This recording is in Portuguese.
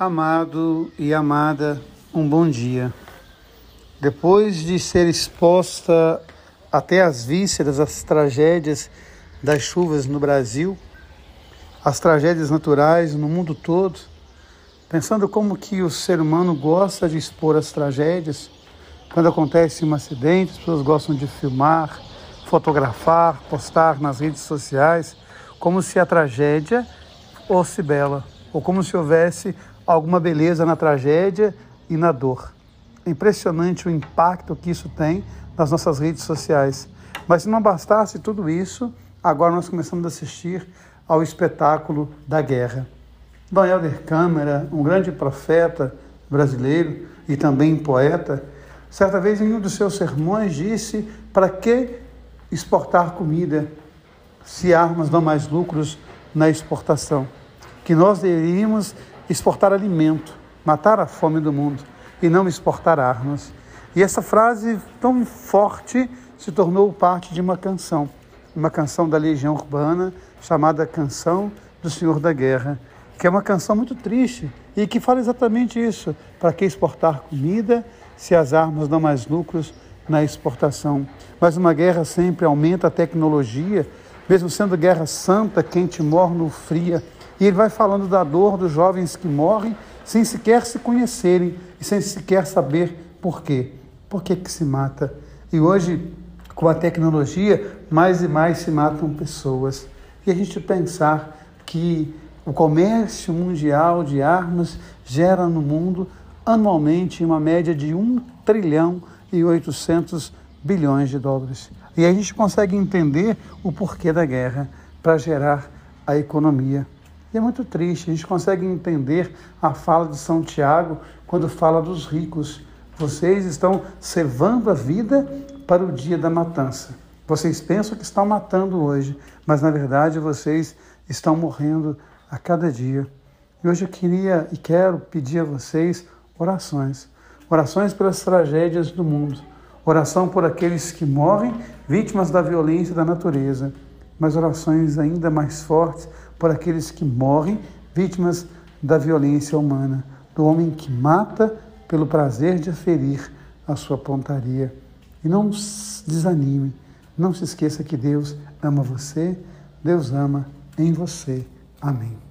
Amado e amada, um bom dia. Depois de ser exposta até as vísceras as tragédias das chuvas no Brasil, as tragédias naturais no mundo todo, pensando como que o ser humano gosta de expor as tragédias, quando acontece um acidente, as pessoas gostam de filmar, fotografar, postar nas redes sociais, como se a tragédia fosse bela, ou como se houvesse alguma beleza na tragédia e na dor. É impressionante o impacto que isso tem nas nossas redes sociais. Mas se não bastasse tudo isso, agora nós começamos a assistir ao espetáculo da guerra. Dom Helder Câmara, um grande profeta brasileiro e também poeta, certa vez em um dos seus sermões disse: para que exportar comida se armas dão mais lucros na exportação? Que nós deveríamos exportar alimento, matar a fome do mundo e não exportar armas. E essa frase tão forte se tornou parte de uma canção, uma canção da Legião Urbana chamada Canção do Senhor da Guerra, que é uma canção muito triste e que fala exatamente isso: para que exportar comida se as armas dão mais lucros na exportação? Mas uma guerra sempre aumenta a tecnologia, mesmo sendo guerra santa, quente morno fria e ele vai falando da dor dos jovens que morrem sem sequer se conhecerem e sem sequer saber por quê. Por que, que se mata? E hoje, com a tecnologia, mais e mais se matam pessoas. E a gente pensar que o comércio mundial de armas gera no mundo anualmente uma média de 1 trilhão e 800 bilhões de dólares. E a gente consegue entender o porquê da guerra para gerar a economia. E é muito triste, a gente consegue entender a fala de São Tiago quando fala dos ricos. Vocês estão servando a vida para o dia da matança. Vocês pensam que estão matando hoje, mas na verdade vocês estão morrendo a cada dia. E hoje eu queria e quero pedir a vocês orações. Orações pelas tragédias do mundo. Oração por aqueles que morrem vítimas da violência da natureza. Mas orações ainda mais fortes por aqueles que morrem vítimas da violência humana, do homem que mata pelo prazer de aferir a sua pontaria. E não desanime, não se esqueça que Deus ama você, Deus ama em você. Amém.